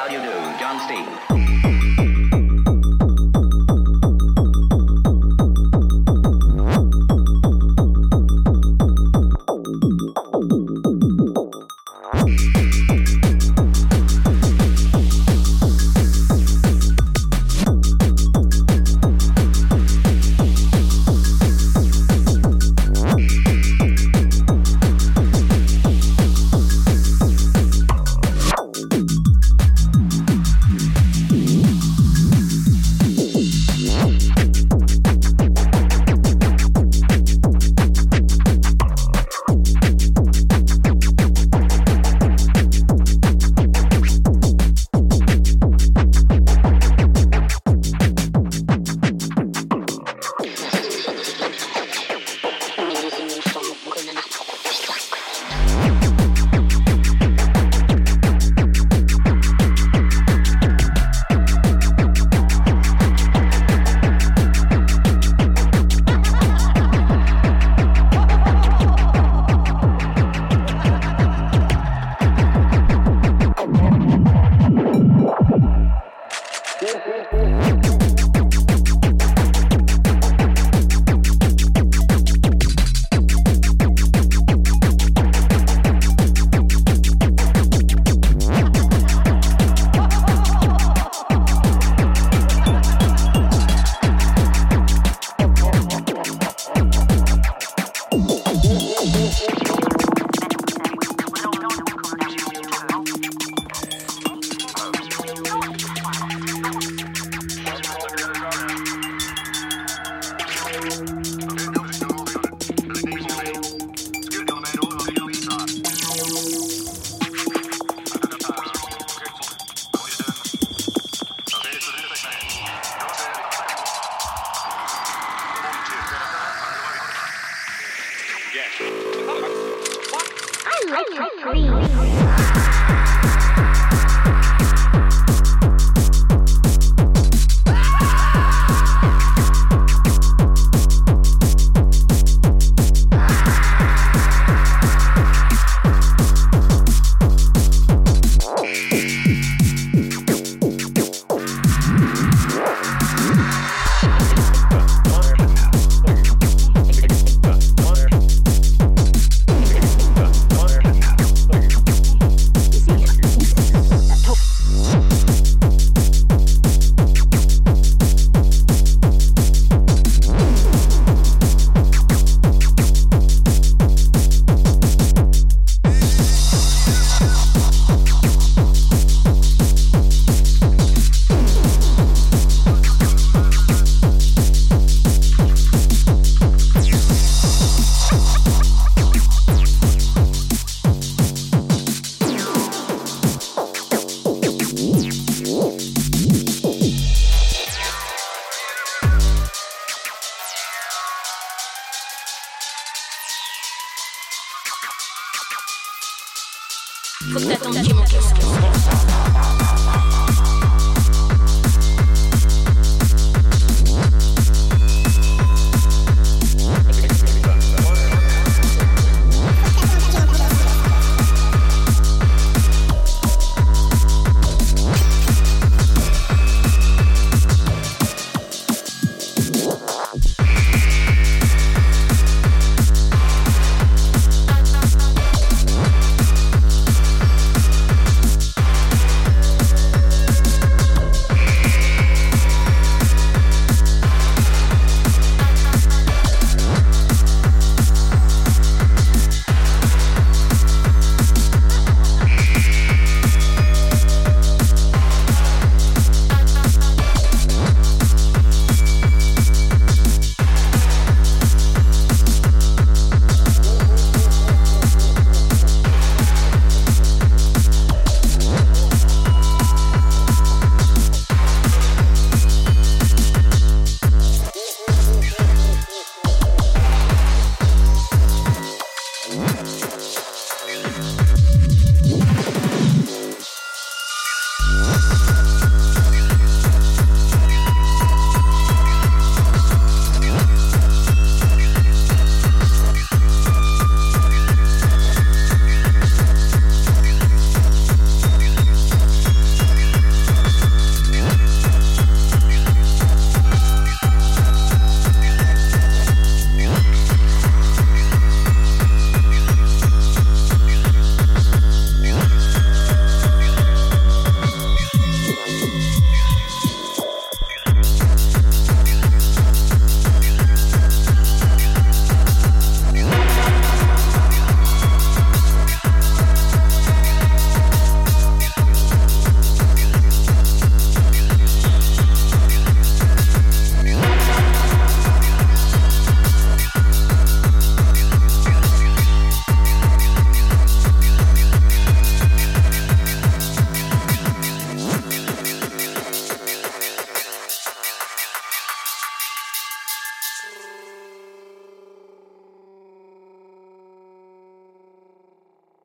How do you do? John Steve. Faut que t'attendes t'attends, mon